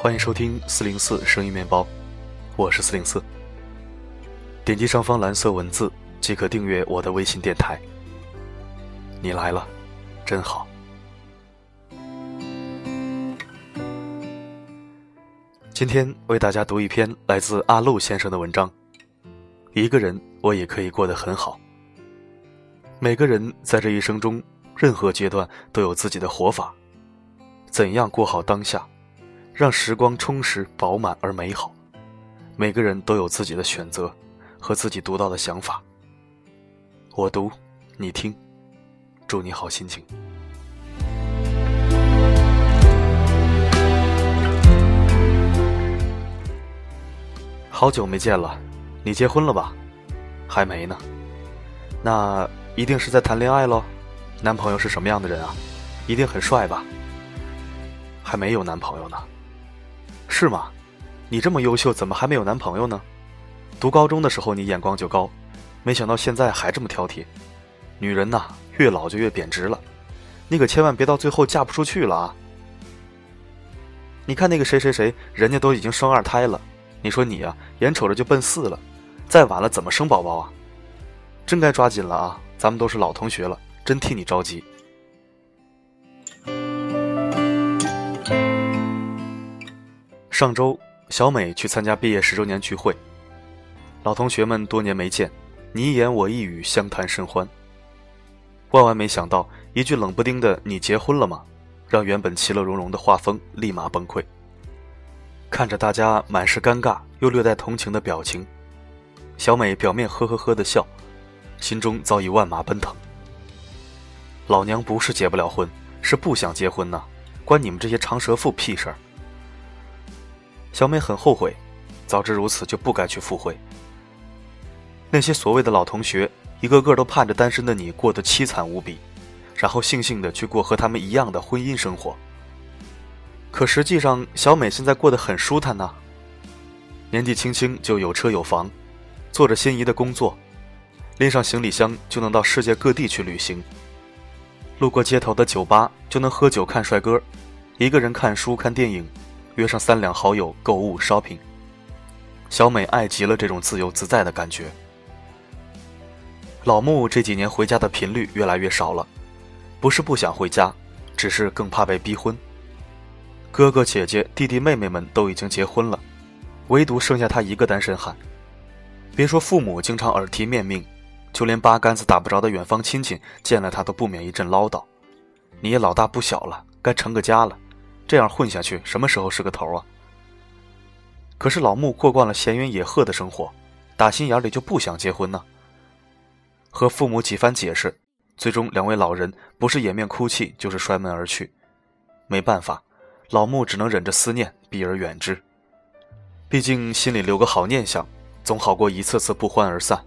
欢迎收听四零四声音面包，我是四零四。点击上方蓝色文字即可订阅我的微信电台。你来了，真好。今天为大家读一篇来自阿路先生的文章。一个人，我也可以过得很好。每个人在这一生中，任何阶段都有自己的活法。怎样过好当下，让时光充实、饱满而美好？每个人都有自己的选择和自己独到的想法。我读，你听，祝你好心情。好久没见了，你结婚了吧？还没呢。那一定是在谈恋爱喽？男朋友是什么样的人啊？一定很帅吧？还没有男朋友呢，是吗？你这么优秀，怎么还没有男朋友呢？读高中的时候你眼光就高，没想到现在还这么挑剔。女人呐，越老就越贬值了，你可千万别到最后嫁不出去了啊！你看那个谁谁谁，人家都已经生二胎了，你说你呀，眼瞅着就奔四了，再晚了怎么生宝宝啊？真该抓紧了啊！咱们都是老同学了，真替你着急。上周，小美去参加毕业十周年聚会，老同学们多年没见，你一言我一语，相谈甚欢。万万没想到，一句冷不丁的“你结婚了吗”，让原本其乐融融的画风立马崩溃。看着大家满是尴尬又略带同情的表情，小美表面呵呵呵的笑，心中早已万马奔腾。老娘不是结不了婚，是不想结婚呐，关你们这些长舌妇屁事儿！小美很后悔，早知如此就不该去赴会。那些所谓的老同学，一个个都盼着单身的你过得凄惨无比，然后悻悻的去过和他们一样的婚姻生活。可实际上，小美现在过得很舒坦呢。年纪轻轻就有车有房，做着心仪的工作，拎上行李箱就能到世界各地去旅行。路过街头的酒吧就能喝酒看帅哥，一个人看书看电影。约上三两好友购物 shopping，小美爱极了这种自由自在的感觉。老穆这几年回家的频率越来越少了，不是不想回家，只是更怕被逼婚。哥哥姐姐弟弟妹妹们都已经结婚了，唯独剩下他一个单身汉。别说父母经常耳提面命，就连八竿子打不着的远方亲戚见了他都不免一阵唠叨：“你也老大不小了，该成个家了。”这样混下去，什么时候是个头啊？可是老穆过惯了闲云野鹤的生活，打心眼里就不想结婚呢。和父母几番解释，最终两位老人不是掩面哭泣，就是摔门而去。没办法，老穆只能忍着思念，避而远之。毕竟心里留个好念想，总好过一次次不欢而散。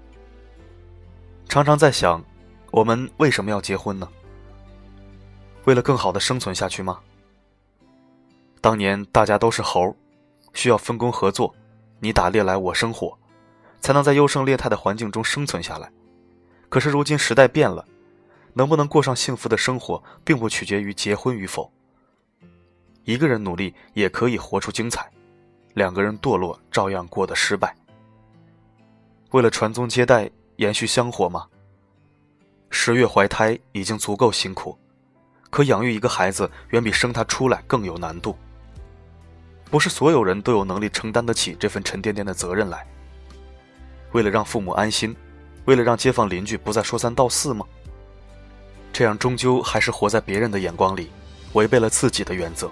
常常在想，我们为什么要结婚呢？为了更好的生存下去吗？当年大家都是猴，需要分工合作，你打猎来我生火，才能在优胜劣汰的环境中生存下来。可是如今时代变了，能不能过上幸福的生活，并不取决于结婚与否。一个人努力也可以活出精彩，两个人堕落照样过得失败。为了传宗接代、延续香火吗？十月怀胎已经足够辛苦，可养育一个孩子远比生他出来更有难度。不是所有人都有能力承担得起这份沉甸甸的责任来。为了让父母安心，为了让街坊邻居不再说三道四吗？这样终究还是活在别人的眼光里，违背了自己的原则。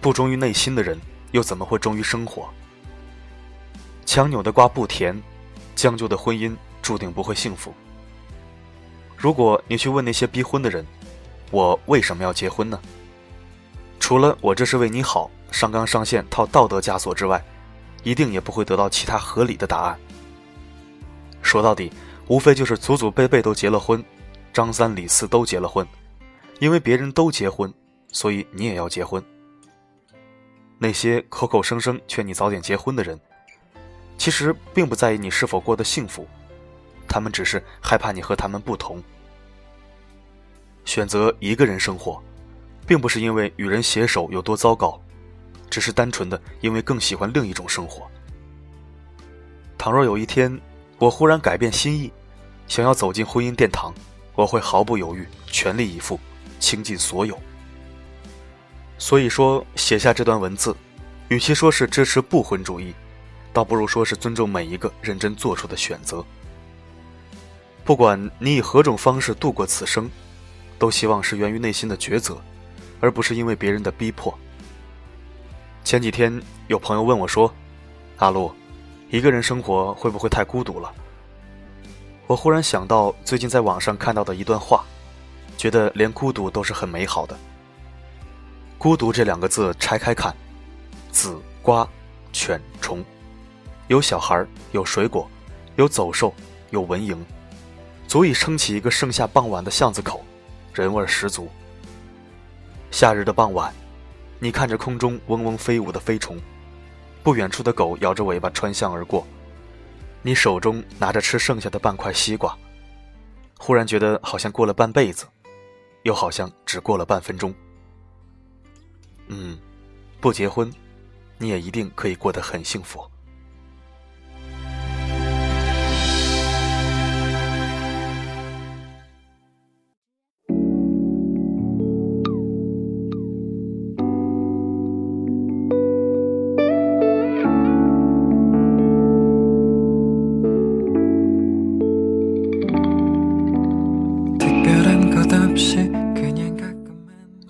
不忠于内心的人，又怎么会忠于生活？强扭的瓜不甜，将就的婚姻注定不会幸福。如果你去问那些逼婚的人，我为什么要结婚呢？除了我这是为你好。上纲上线套道德枷锁之外，一定也不会得到其他合理的答案。说到底，无非就是祖祖辈辈都结了婚，张三李四都结了婚，因为别人都结婚，所以你也要结婚。那些口口声声劝你早点结婚的人，其实并不在意你是否过得幸福，他们只是害怕你和他们不同。选择一个人生活，并不是因为与人携手有多糟糕。只是单纯的因为更喜欢另一种生活。倘若有一天我忽然改变心意，想要走进婚姻殿堂，我会毫不犹豫，全力以赴，倾尽所有。所以说，写下这段文字，与其说是支持不婚主义，倒不如说是尊重每一个认真做出的选择。不管你以何种方式度过此生，都希望是源于内心的抉择，而不是因为别人的逼迫。前几天有朋友问我说：“阿路，一个人生活会不会太孤独了？”我忽然想到最近在网上看到的一段话，觉得连孤独都是很美好的。孤独这两个字拆开看，子、瓜、犬、虫，有小孩，有水果，有走兽，有蚊蝇，足以撑起一个盛夏傍晚的巷子口，人味十足。夏日的傍晚，你看着空中嗡嗡飞舞的飞虫，不远处的狗摇着尾巴穿巷而过，你手中拿着吃剩下的半块西瓜，忽然觉得好像过了半辈子，又好像只过了半分钟。嗯，不结婚，你也一定可以过得很幸福。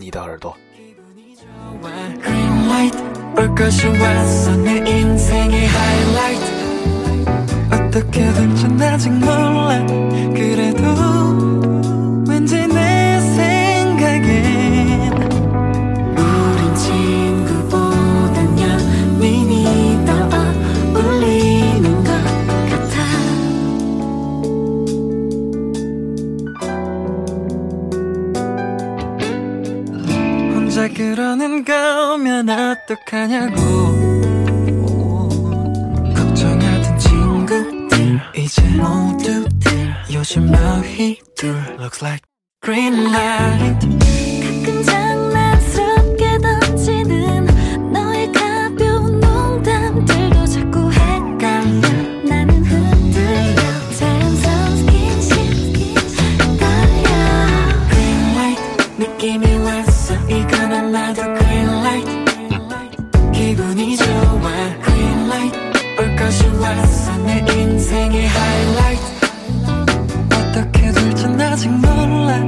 你的耳朵。 혼자 그러는 거면 어떡하냐고. 걱정하던 친구들 이제 모두들 요즘 너희들 Looks like green light 아직 몰라